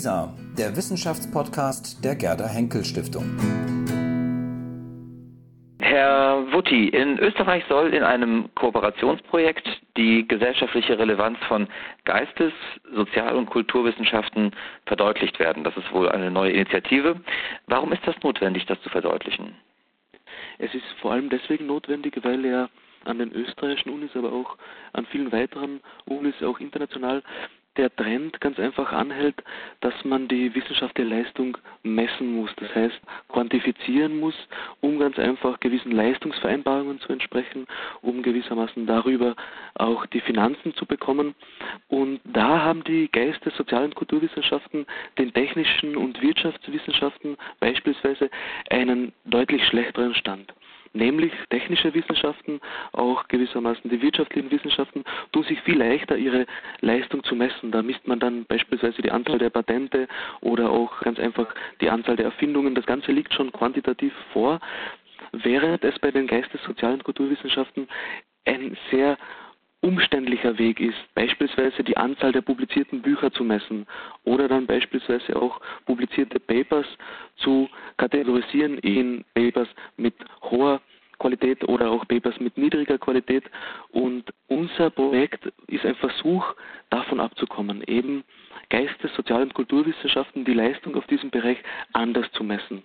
WISA, der Wissenschaftspodcast der Gerda Henkel Stiftung. Herr Wutti, in Österreich soll in einem Kooperationsprojekt die gesellschaftliche Relevanz von Geistes-, Sozial- und Kulturwissenschaften verdeutlicht werden. Das ist wohl eine neue Initiative. Warum ist das notwendig, das zu verdeutlichen? Es ist vor allem deswegen notwendig, weil er an den österreichischen Unis, aber auch an vielen weiteren Unis, auch international, der Trend ganz einfach anhält, dass man die wissenschaftliche Leistung messen muss, das heißt quantifizieren muss, um ganz einfach gewissen Leistungsvereinbarungen zu entsprechen, um gewissermaßen darüber auch die Finanzen zu bekommen. Und da haben die Geistes-, Sozial- und Kulturwissenschaften den technischen und Wirtschaftswissenschaften beispielsweise einen deutlich schlechteren Stand nämlich technische Wissenschaften, auch gewissermaßen die wirtschaftlichen Wissenschaften, tun sich viel leichter, ihre Leistung zu messen. Da misst man dann beispielsweise die Anzahl der Patente oder auch ganz einfach die Anzahl der Erfindungen. Das Ganze liegt schon quantitativ vor, während es bei den Geistes-, Sozial- und Kulturwissenschaften ein sehr umständlicher Weg ist, beispielsweise die Anzahl der publizierten Bücher zu messen oder dann beispielsweise auch publizierte Papers zu kategorisieren in Papers mit hoher Qualität oder auch Papers mit niedriger Qualität. Und unser Projekt ist ein Versuch, davon abzukommen, eben Geistes-, Sozial- und Kulturwissenschaften die Leistung auf diesem Bereich anders zu messen.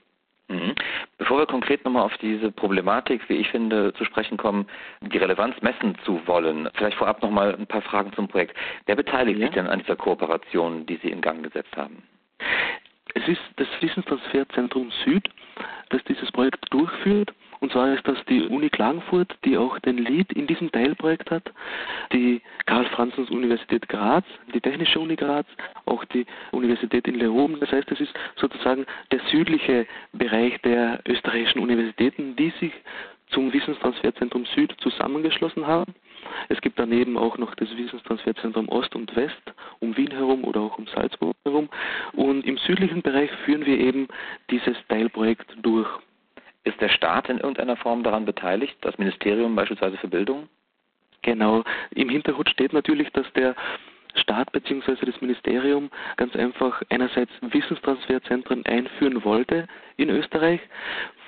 Mhm. Bevor wir konkret nochmal auf diese Problematik, wie ich finde, zu sprechen kommen, die Relevanz messen zu wollen, vielleicht vorab nochmal ein paar Fragen zum Projekt. Wer beteiligt ja. sich denn an dieser Kooperation, die Sie in Gang gesetzt haben? Es ist das Wissenstransferzentrum Süd, das dieses Projekt durchführt. Und zwar ist das die Uni Klagenfurt, die auch den Lead in diesem Teilprojekt hat, die Karl-Franzens-Universität Graz, die Technische Uni Graz, auch die Universität in Leoben. Das heißt, es ist sozusagen der südliche Bereich der österreichischen Universitäten, die sich zum Wissenstransferzentrum Süd zusammengeschlossen haben. Es gibt daneben auch noch das Wissenstransferzentrum Ost und West um Wien herum oder auch um Salzburg herum. Und im südlichen Bereich führen wir eben dieses Teilprojekt durch. Ist der Staat in irgendeiner Form daran beteiligt, das Ministerium beispielsweise für Bildung? Genau. Im Hintergrund steht natürlich, dass der Staat bzw. das Ministerium ganz einfach einerseits Wissenstransferzentren einführen wollte in Österreich,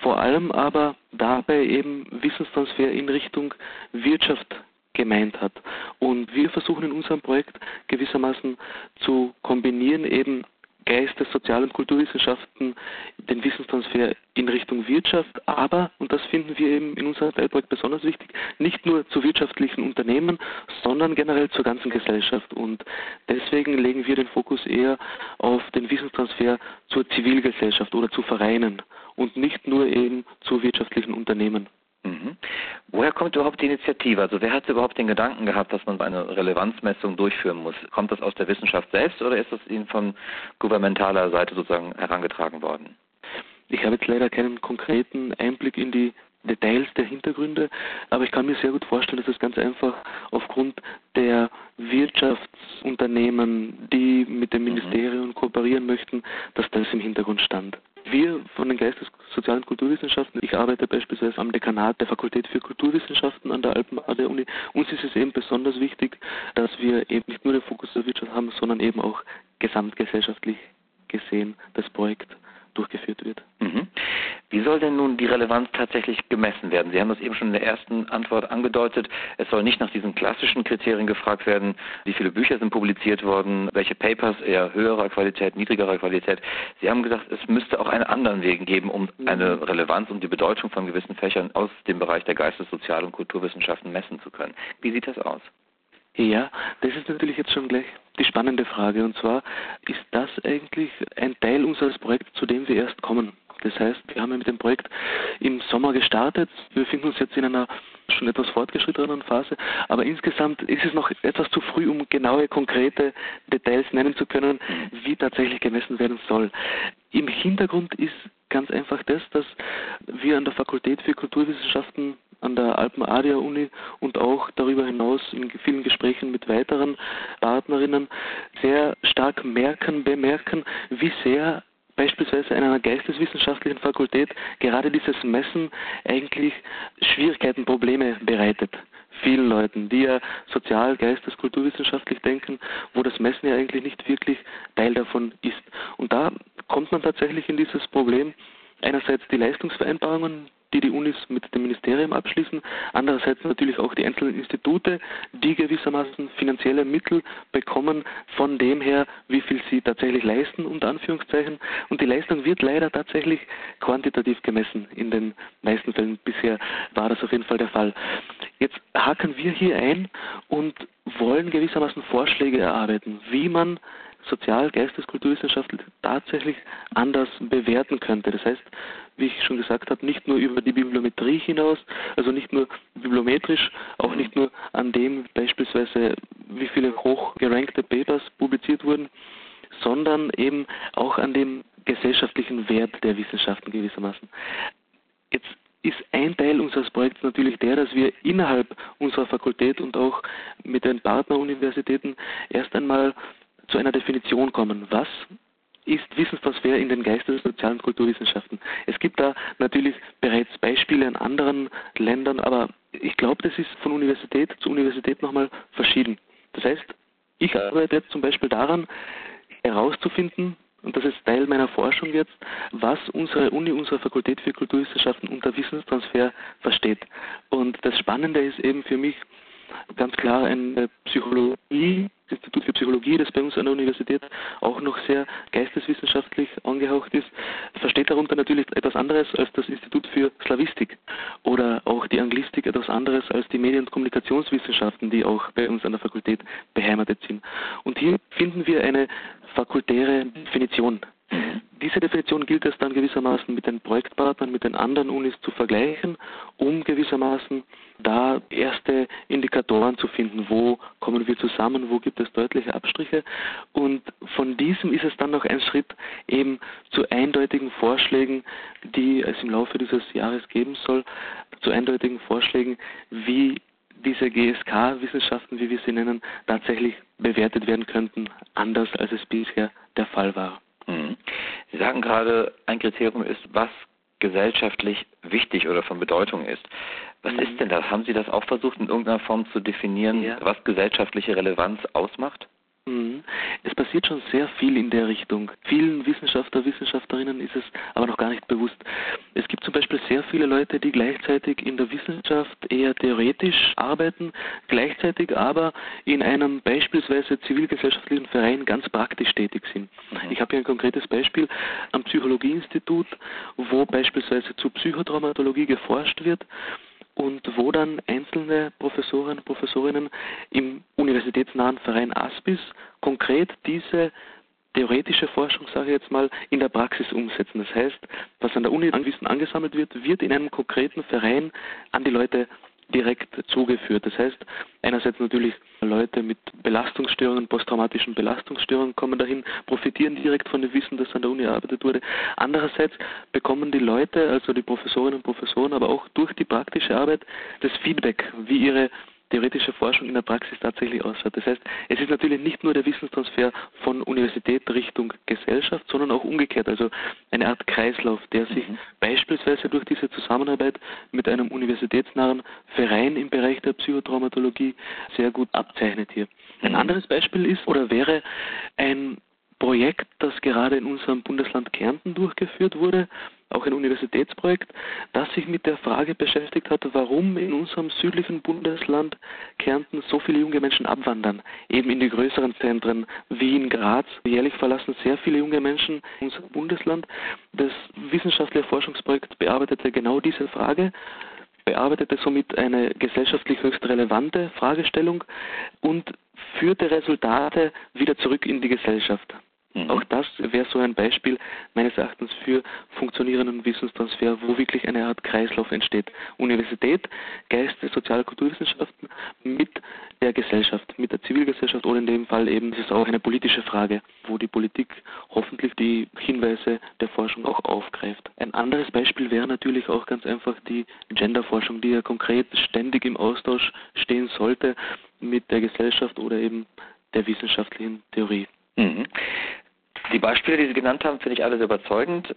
vor allem aber dabei eben Wissenstransfer in Richtung Wirtschaft gemeint hat. Und wir versuchen in unserem Projekt gewissermaßen zu kombinieren eben Geistes-, Sozial- und Kulturwissenschaften den Wissenstransfer in Richtung Wirtschaft, aber, und das finden wir eben in unserem Teilprojekt besonders wichtig, nicht nur zu wirtschaftlichen Unternehmen, sondern generell zur ganzen Gesellschaft. Und deswegen legen wir den Fokus eher auf den Wissenstransfer zur Zivilgesellschaft oder zu Vereinen und nicht nur eben zu wirtschaftlichen Unternehmen. Mhm. Woher kommt überhaupt die Initiative? Also wer hat überhaupt den Gedanken gehabt, dass man eine Relevanzmessung durchführen muss? Kommt das aus der Wissenschaft selbst oder ist das Ihnen von gouvernementaler Seite sozusagen herangetragen worden? Ich habe jetzt leider keinen konkreten Einblick in die Details der Hintergründe, aber ich kann mir sehr gut vorstellen, dass es ganz einfach aufgrund der Wirtschaftsunternehmen, die mit dem mhm. Ministerium kooperieren möchten, dass das im Hintergrund stand. Wir von den Geistes-, Sozial- Kulturwissenschaften, ich arbeite beispielsweise am Dekanat der Fakultät für Kulturwissenschaften an der Alpenade Uni. Uns ist es eben besonders wichtig, dass wir eben nicht nur den Fokus der Wirtschaft haben, sondern eben auch gesamtgesellschaftlich gesehen das Projekt durchgeführt wird. Mhm. Wie soll denn nun die Relevanz tatsächlich gemessen werden? Sie haben das eben schon in der ersten Antwort angedeutet. Es soll nicht nach diesen klassischen Kriterien gefragt werden, wie viele Bücher sind publiziert worden, welche Papers eher höherer Qualität, niedrigerer Qualität. Sie haben gesagt, es müsste auch einen anderen Weg geben, um eine Relevanz und die Bedeutung von gewissen Fächern aus dem Bereich der Geistes-, Sozial- und Kulturwissenschaften messen zu können. Wie sieht das aus? Ja, das ist natürlich jetzt schon gleich die spannende Frage. Und zwar ist das eigentlich ein Teil unseres Projekts, zu dem wir erst kommen. Das heißt, wir haben mit dem Projekt im Sommer gestartet. Wir befinden uns jetzt in einer schon etwas fortgeschrittenen Phase, aber insgesamt ist es noch etwas zu früh, um genaue, konkrete Details nennen zu können, wie tatsächlich gemessen werden soll. Im Hintergrund ist ganz einfach das, dass wir an der Fakultät für Kulturwissenschaften an der Alpen-Adia-Uni und auch darüber hinaus in vielen Gesprächen mit weiteren Partnerinnen sehr stark merken, bemerken, wie sehr beispielsweise an einer geisteswissenschaftlichen Fakultät gerade dieses Messen eigentlich Schwierigkeiten, Probleme bereitet vielen Leuten, die ja sozial, geistes, kulturwissenschaftlich denken, wo das Messen ja eigentlich nicht wirklich Teil davon ist. Und da kommt man tatsächlich in dieses Problem, einerseits die Leistungsvereinbarungen, die die Unis mit dem Ministerium abschließen, andererseits natürlich auch die einzelnen Institute, die gewissermaßen finanzielle Mittel bekommen von dem her, wie viel sie tatsächlich leisten, unter Anführungszeichen. Und die Leistung wird leider tatsächlich quantitativ gemessen in den meisten Fällen. Bisher war das auf jeden Fall der Fall. Jetzt haken wir hier ein und wollen gewissermaßen Vorschläge erarbeiten, wie man Sozial-, Geistes-, Kulturwissenschaft tatsächlich anders bewerten könnte. Das heißt, wie ich schon gesagt habe, nicht nur über die Bibliometrie hinaus, also nicht nur bibliometrisch, auch nicht nur an dem beispielsweise, wie viele hochgerankte Papers publiziert wurden, sondern eben auch an dem gesellschaftlichen Wert der Wissenschaften gewissermaßen. Jetzt ist ein Teil unseres Projekts natürlich der, dass wir innerhalb unserer Fakultät und auch mit den Partneruniversitäten erst einmal zu einer Definition kommen. Was ist Wissenstransfer in den Geistes-, Sozialen Kulturwissenschaften. Es gibt da natürlich bereits Beispiele in anderen Ländern, aber ich glaube, das ist von Universität zu Universität nochmal verschieden. Das heißt, ich arbeite jetzt zum Beispiel daran, herauszufinden, und das ist Teil meiner Forschung jetzt, was unsere Uni, unsere Fakultät für Kulturwissenschaften unter Wissenstransfer versteht. Und das Spannende ist eben für mich ganz klar eine Psychologie Institut für Psychologie, das bei uns an der Universität auch noch sehr geisteswissenschaftlich angehaucht ist, versteht darunter natürlich etwas anderes als das Institut für Slavistik oder auch die Anglistik etwas anderes als die Medien- und Kommunikationswissenschaften, die auch bei uns an der Fakultät beheimatet sind. Und hier finden wir eine fakultäre Definition diese Definition gilt es dann gewissermaßen mit den Projektpartnern, mit den anderen Unis zu vergleichen, um gewissermaßen da erste Indikatoren zu finden, wo kommen wir zusammen, wo gibt es deutliche Abstriche. Und von diesem ist es dann noch ein Schritt eben zu eindeutigen Vorschlägen, die es im Laufe dieses Jahres geben soll, zu eindeutigen Vorschlägen, wie diese GSK-Wissenschaften, wie wir sie nennen, tatsächlich bewertet werden könnten, anders als es bisher der Fall war. Mhm. Sie sagen gerade, ein Kriterium ist, was gesellschaftlich wichtig oder von Bedeutung ist. Was mhm. ist denn das? Haben Sie das auch versucht, in irgendeiner Form zu definieren, ja. was gesellschaftliche Relevanz ausmacht? Mhm. Es passiert schon sehr viel in der Richtung. Vielen Wissenschaftler, Wissenschaftlerinnen ist es aber noch gar nicht bewusst. Es gibt zum Beispiel sehr viele Leute, die gleichzeitig in der Wissenschaft eher theoretisch arbeiten, gleichzeitig aber in einem beispielsweise zivilgesellschaftlichen Verein ganz praktisch tätig sind. Mhm. Ich habe hier ein konkretes Beispiel am Psychologieinstitut, wo beispielsweise zu Psychotraumatologie geforscht wird und wo dann einzelne Professoren und Professorinnen im universitätsnahen Verein ASPIS konkret diese theoretische Forschung, sage ich jetzt mal, in der Praxis umsetzen. Das heißt, was an der Uni an Wissen angesammelt wird, wird in einem konkreten Verein an die Leute direkt zugeführt. Das heißt, einerseits natürlich Leute mit Belastungsstörungen, posttraumatischen Belastungsstörungen kommen dahin, profitieren direkt von dem Wissen, das an der Uni erarbeitet wurde. Andererseits bekommen die Leute, also die Professorinnen und Professoren, aber auch durch die praktische Arbeit das Feedback, wie ihre theoretische Forschung in der Praxis tatsächlich ausschaut. Das heißt, es ist natürlich nicht nur der Wissenstransfer von Universität Richtung Gesellschaft, sondern auch umgekehrt, also eine Art Kreislauf, der sich mhm. beispielsweise durch diese Zusammenarbeit mit einem universitätsnahen Verein im Bereich der Psychotraumatologie sehr gut abzeichnet hier. Ein mhm. anderes Beispiel ist oder wäre ein Projekt, das gerade in unserem Bundesland Kärnten durchgeführt wurde, auch ein Universitätsprojekt, das sich mit der Frage beschäftigt hat, warum in unserem südlichen Bundesland Kärnten so viele junge Menschen abwandern, eben in die größeren Zentren Wien, Graz. Jährlich verlassen sehr viele junge Menschen unser Bundesland. Das wissenschaftliche Forschungsprojekt bearbeitete genau diese Frage bearbeitete somit eine gesellschaftlich höchst relevante Fragestellung und führte Resultate wieder zurück in die Gesellschaft. Mhm. Auch das wäre so ein Beispiel meines Erachtens für funktionierenden Wissenstransfer, wo wirklich eine Art Kreislauf entsteht. Universität, Geist, Sozial- Kulturwissenschaften mit der Gesellschaft, mit der Zivilgesellschaft oder in dem Fall eben ist es auch eine politische Frage, wo die Politik hoffentlich die Hinweise der Forschung auch aufgreift. Ein anderes Beispiel wäre natürlich auch ganz einfach die Genderforschung, die ja konkret ständig im Austausch stehen sollte mit der Gesellschaft oder eben der wissenschaftlichen Theorie. Mhm. Die Beispiele, die Sie genannt haben, finde ich alle sehr überzeugend.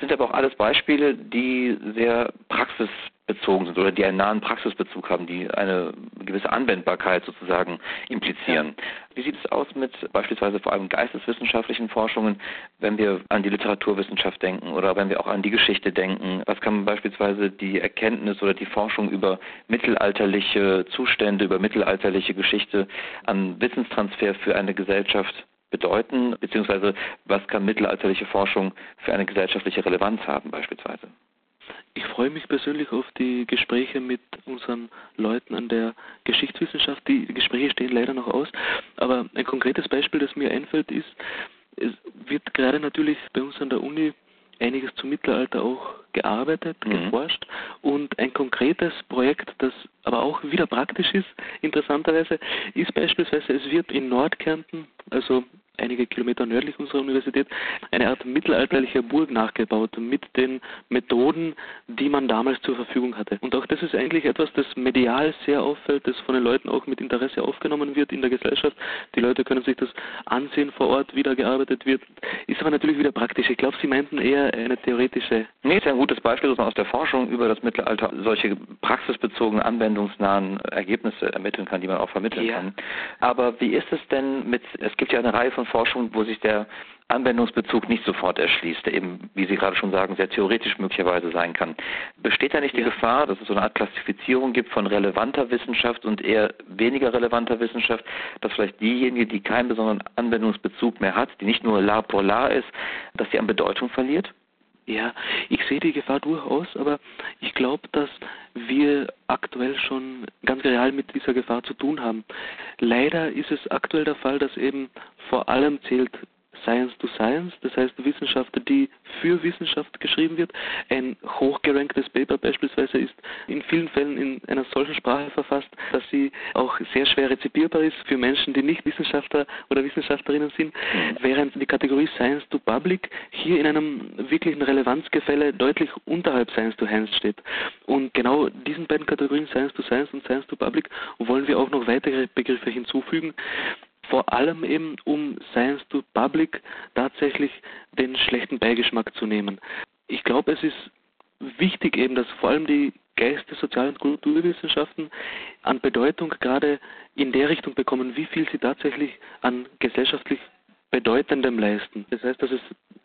sind aber auch alles Beispiele, die sehr praxisbezogen sind oder die einen nahen Praxisbezug haben, die eine gewisse Anwendbarkeit sozusagen implizieren. Wie sieht es aus mit beispielsweise vor allem geisteswissenschaftlichen Forschungen, wenn wir an die Literaturwissenschaft denken oder wenn wir auch an die Geschichte denken? Was kann beispielsweise die Erkenntnis oder die Forschung über mittelalterliche Zustände, über mittelalterliche Geschichte an Wissenstransfer für eine Gesellschaft bedeuten, beziehungsweise was kann mittelalterliche Forschung für eine gesellschaftliche Relevanz haben beispielsweise? Ich freue mich persönlich auf die Gespräche mit unseren Leuten an der Geschichtswissenschaft. Die Gespräche stehen leider noch aus, aber ein konkretes Beispiel, das mir einfällt, ist, es wird gerade natürlich bei uns an der Uni einiges zum Mittelalter auch gearbeitet, mhm. geforscht und ein konkretes Projekt, das aber auch wieder praktisch ist, interessanterweise, ist beispielsweise, es wird in Nordkärnten, also einige Kilometer nördlich unserer Universität, eine Art mittelalterlicher Burg nachgebaut mit den Methoden, die man damals zur Verfügung hatte. Und auch das ist eigentlich etwas, das medial sehr auffällt, das von den Leuten auch mit Interesse aufgenommen wird in der Gesellschaft. Die Leute können sich das ansehen vor Ort, wie da gearbeitet wird. Ist aber natürlich wieder praktisch. Ich glaube, Sie meinten eher eine theoretische. Nee, ist ein gutes Beispiel, dass man aus der Forschung über das Mittelalter solche praxisbezogenen, anwendungsnahen Ergebnisse ermitteln kann, die man auch vermitteln ja. kann. Aber wie ist es denn mit, es gibt ja eine Reihe von von Forschung, wo sich der Anwendungsbezug nicht sofort erschließt, der eben, wie Sie gerade schon sagen, sehr theoretisch möglicherweise sein kann. Besteht da nicht die Gefahr, dass es so eine Art Klassifizierung gibt von relevanter Wissenschaft und eher weniger relevanter Wissenschaft, dass vielleicht diejenige, die keinen besonderen Anwendungsbezug mehr hat, die nicht nur la pour la ist, dass sie an Bedeutung verliert? Ja, ich sehe die Gefahr durchaus, aber ich glaube, dass wir aktuell schon ganz real mit dieser Gefahr zu tun haben. Leider ist es aktuell der Fall, dass eben vor allem zählt Science to Science, das heißt Wissenschaft, die für Wissenschaft geschrieben wird. Ein hochgeranktes Paper beispielsweise ist in vielen Fällen in einer solchen Sprache verfasst, dass sie auch sehr schwer rezipierbar ist für Menschen, die nicht Wissenschaftler oder Wissenschaftlerinnen sind, während die Kategorie Science to Public hier in einem wirklichen Relevanzgefälle deutlich unterhalb Science to Hands steht. Und genau diesen beiden Kategorien Science to Science und Science to Public wollen wir auch noch weitere Begriffe hinzufügen, vor allem eben um Science to Public tatsächlich den schlechten Beigeschmack zu nehmen. Ich glaube, es ist wichtig eben, dass vor allem die Geistes-, Sozial- und Kulturwissenschaften an Bedeutung gerade in der Richtung bekommen, wie viel sie tatsächlich an gesellschaftlich Bedeutendem leisten. Das heißt, dass es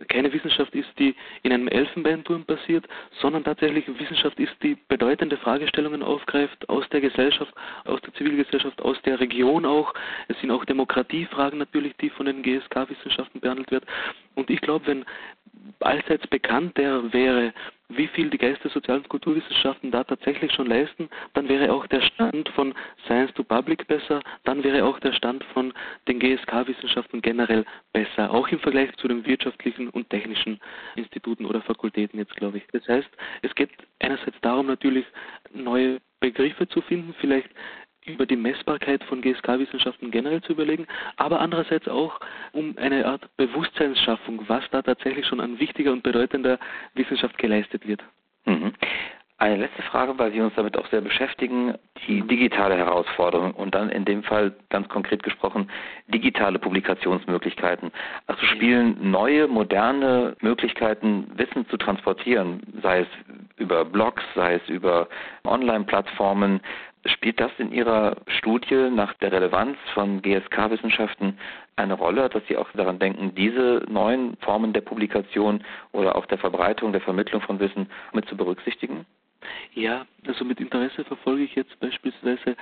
keine Wissenschaft ist, die in einem Elfenbeinturm passiert, sondern tatsächlich Wissenschaft ist, die bedeutende Fragestellungen aufgreift aus der Gesellschaft, aus der Zivilgesellschaft, aus der Region auch. Es sind auch Demokratiefragen natürlich, die von den GSK-Wissenschaften behandelt werden. Und ich glaube, wenn allseits bekannt der wäre, wie viel die Geistes-, Sozial- und Kulturwissenschaften da tatsächlich schon leisten, dann wäre auch der Stand von Science to Public besser, dann wäre auch der Stand von den GSK-Wissenschaften generell besser, auch im Vergleich zu den wirtschaftlichen und technischen Instituten oder Fakultäten jetzt, glaube ich. Das heißt, es geht einerseits darum, natürlich neue Begriffe zu finden, vielleicht über die Messbarkeit von GSK-Wissenschaften generell zu überlegen, aber andererseits auch um eine Art Bewusstseinsschaffung, was da tatsächlich schon an wichtiger und bedeutender Wissenschaft geleistet wird. Mhm. Eine letzte Frage, weil wir uns damit auch sehr beschäftigen, die digitale Herausforderung und dann in dem Fall ganz konkret gesprochen digitale Publikationsmöglichkeiten. Also spielen neue, moderne Möglichkeiten, Wissen zu transportieren, sei es über Blogs, sei es über Online-Plattformen, Spielt das in Ihrer Studie nach der Relevanz von GSK-Wissenschaften eine Rolle, dass Sie auch daran denken, diese neuen Formen der Publikation oder auch der Verbreitung, der Vermittlung von Wissen mit zu berücksichtigen? Ja, also mit Interesse verfolge ich jetzt beispielsweise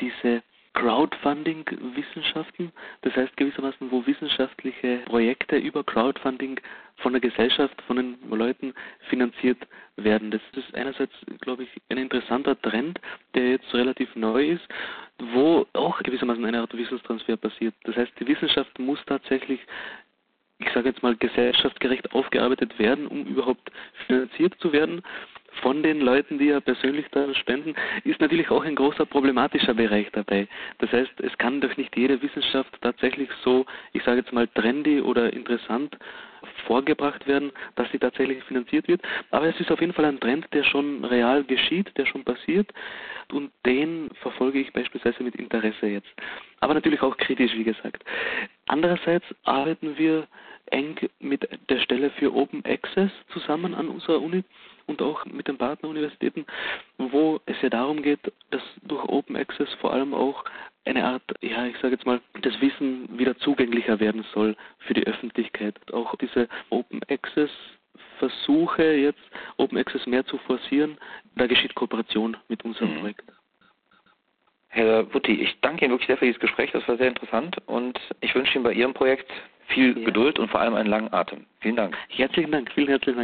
diese Crowdfunding-Wissenschaften, das heißt gewissermaßen, wo wissenschaftliche Projekte über Crowdfunding von der Gesellschaft, von den Leuten finanziert werden. Das ist einerseits, glaube ich, ein interessanter Trend, der jetzt relativ neu ist, wo auch gewissermaßen eine Art Wissenstransfer passiert. Das heißt, die Wissenschaft muss tatsächlich ich sage jetzt mal, gesellschaftsgerecht aufgearbeitet werden, um überhaupt finanziert zu werden von den Leuten, die ja persönlich da spenden, ist natürlich auch ein großer problematischer Bereich dabei. Das heißt, es kann doch nicht jede Wissenschaft tatsächlich so, ich sage jetzt mal, trendy oder interessant vorgebracht werden, dass sie tatsächlich finanziert wird. Aber es ist auf jeden Fall ein Trend, der schon real geschieht, der schon passiert und den verfolge ich beispielsweise mit Interesse jetzt. Aber natürlich auch kritisch, wie gesagt. Andererseits arbeiten wir eng mit der Stelle für Open Access zusammen an unserer Uni und auch mit den Partneruniversitäten, wo es ja darum geht, dass durch Open Access vor allem auch eine Art, ja, ich sage jetzt mal, das Wissen wieder zugänglicher werden soll für die Öffentlichkeit. Auch diese Open Access Versuche jetzt Open Access mehr zu forcieren, da geschieht Kooperation mit unserem mhm. Projekt. Herr Wutti, ich danke Ihnen wirklich sehr für dieses Gespräch, das war sehr interessant und ich wünsche Ihnen bei Ihrem Projekt viel ja. Geduld und vor allem einen langen Atem. Vielen Dank. Herzlichen Dank, vielen herzlichen Dank.